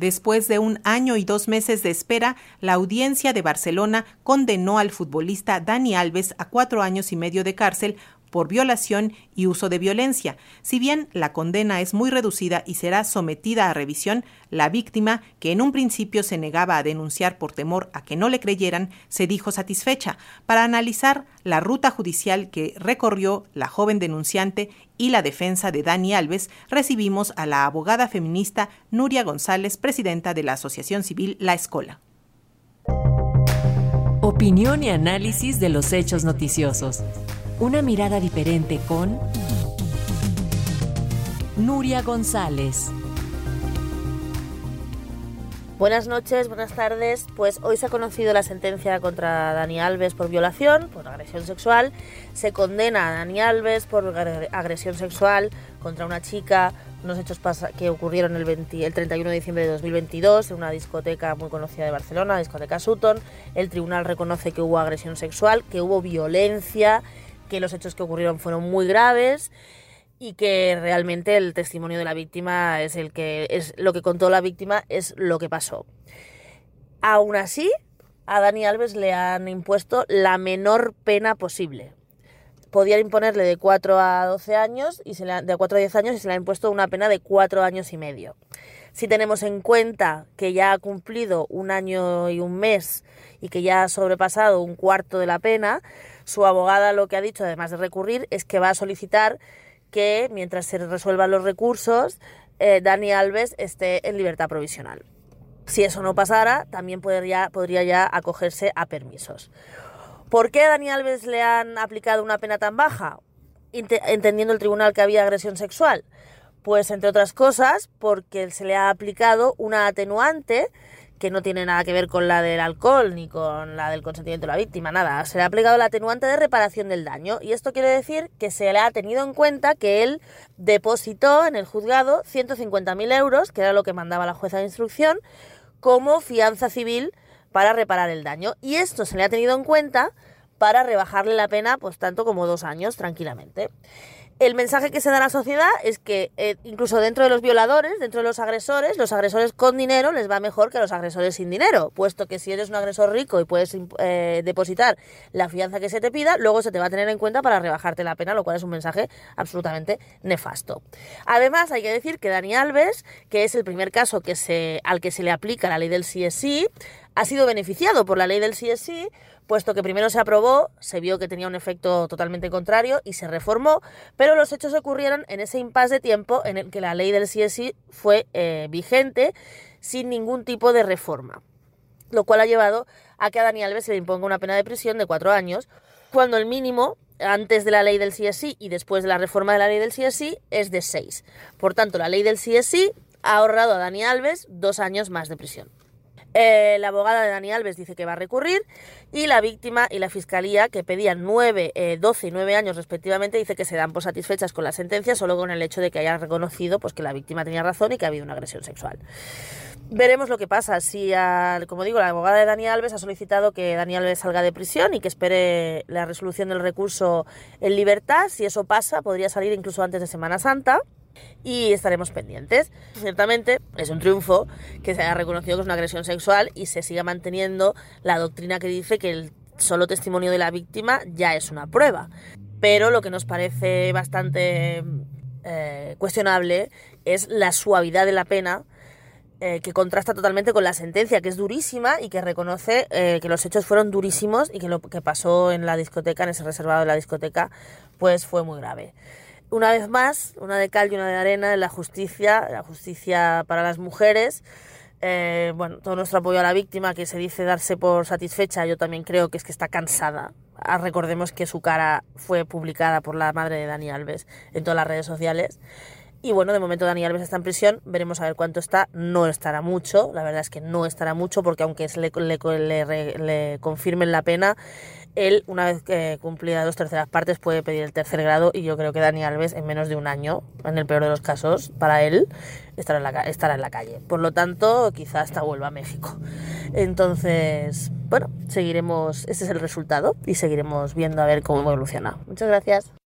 Después de un año y dos meses de espera, la audiencia de Barcelona condenó al futbolista Dani Alves a cuatro años y medio de cárcel por violación y uso de violencia. Si bien la condena es muy reducida y será sometida a revisión, la víctima, que en un principio se negaba a denunciar por temor a que no le creyeran, se dijo satisfecha para analizar la ruta judicial que recorrió la joven denunciante y la defensa de Dani Alves, recibimos a la abogada feminista Nuria González, presidenta de la Asociación Civil La Escola. Opinión y análisis de los hechos noticiosos. Una mirada diferente con Nuria González. Buenas noches, buenas tardes. Pues hoy se ha conocido la sentencia contra Dani Alves por violación, por agresión sexual. Se condena a Dani Alves por agresión sexual contra una chica, unos hechos que ocurrieron el, el 31 de diciembre de 2022 en una discoteca muy conocida de Barcelona, la discoteca Sutton. El tribunal reconoce que hubo agresión sexual, que hubo violencia que los hechos que ocurrieron fueron muy graves y que realmente el testimonio de la víctima es el que es lo que contó la víctima es lo que pasó. Aún así, a Dani Alves le han impuesto la menor pena posible. Podían imponerle de 4 a 12 años y se le de 4 a 10 años y se le ha impuesto una pena de 4 años y medio. Si tenemos en cuenta que ya ha cumplido un año y un mes y que ya ha sobrepasado un cuarto de la pena, su abogada lo que ha dicho, además de recurrir, es que va a solicitar que mientras se resuelvan los recursos, eh, Dani Alves esté en libertad provisional. Si eso no pasara, también podría ya acogerse a permisos. ¿Por qué a Dani Alves le han aplicado una pena tan baja? entendiendo el tribunal que había agresión sexual. Pues entre otras cosas, porque se le ha aplicado una atenuante que no tiene nada que ver con la del alcohol ni con la del consentimiento de la víctima, nada. Se le ha aplicado la atenuante de reparación del daño y esto quiere decir que se le ha tenido en cuenta que él depositó en el juzgado 150.000 euros, que era lo que mandaba la jueza de instrucción, como fianza civil para reparar el daño. Y esto se le ha tenido en cuenta para rebajarle la pena, pues tanto como dos años tranquilamente el mensaje que se da a la sociedad es que eh, incluso dentro de los violadores, dentro de los agresores, los agresores con dinero les va mejor que los agresores sin dinero, puesto que si eres un agresor rico y puedes eh, depositar la fianza que se te pida, luego se te va a tener en cuenta para rebajarte la pena, lo cual es un mensaje absolutamente nefasto. Además, hay que decir que Dani Alves, que es el primer caso que se, al que se le aplica la ley del CSI, ha sido beneficiado por la ley del CSI puesto que primero se aprobó, se vio que tenía un efecto totalmente contrario y se reformó, pero los hechos ocurrieron en ese impasse de tiempo en el que la ley del CSI fue eh, vigente sin ningún tipo de reforma, lo cual ha llevado a que a Dani Alves se le imponga una pena de prisión de cuatro años, cuando el mínimo antes de la ley del CSI y después de la reforma de la ley del CSI es de seis. Por tanto, la ley del CSI ha ahorrado a Dani Alves dos años más de prisión. Eh, la abogada de Dani Alves dice que va a recurrir y la víctima y la fiscalía, que pedían 9, 12 eh, y 9 años respectivamente, dice que se dan por satisfechas con la sentencia solo con el hecho de que haya reconocido pues, que la víctima tenía razón y que ha habido una agresión sexual. Veremos lo que pasa. Si, como digo, la abogada de Dani Alves ha solicitado que Dani Alves salga de prisión y que espere la resolución del recurso en libertad. Si eso pasa, podría salir incluso antes de Semana Santa y estaremos pendientes. Ciertamente es un triunfo que se haya reconocido que es una agresión sexual y se siga manteniendo la doctrina que dice que el solo testimonio de la víctima ya es una prueba. Pero lo que nos parece bastante eh, cuestionable es la suavidad de la pena eh, que contrasta totalmente con la sentencia, que es durísima y que reconoce eh, que los hechos fueron durísimos y que lo que pasó en la discoteca, en ese reservado de la discoteca, pues fue muy grave una vez más, una de cal y una de arena en la justicia, la justicia para las mujeres. Eh, bueno, todo nuestro apoyo a la víctima que se dice darse por satisfecha, yo también creo que es que está cansada. Ah, recordemos que su cara fue publicada por la madre de Dani Alves en todas las redes sociales. Y bueno, de momento Dani Alves está en prisión, veremos a ver cuánto está, no estará mucho, la verdad es que no estará mucho porque aunque le, le, le confirmen la pena, él, una vez que cumplida dos terceras partes, puede pedir el tercer grado y yo creo que Dani Alves, en menos de un año, en el peor de los casos, para él, estará en la, estará en la calle. Por lo tanto, quizá hasta vuelva a México. Entonces, bueno, seguiremos, ese es el resultado y seguiremos viendo a ver cómo evoluciona. Muchas gracias.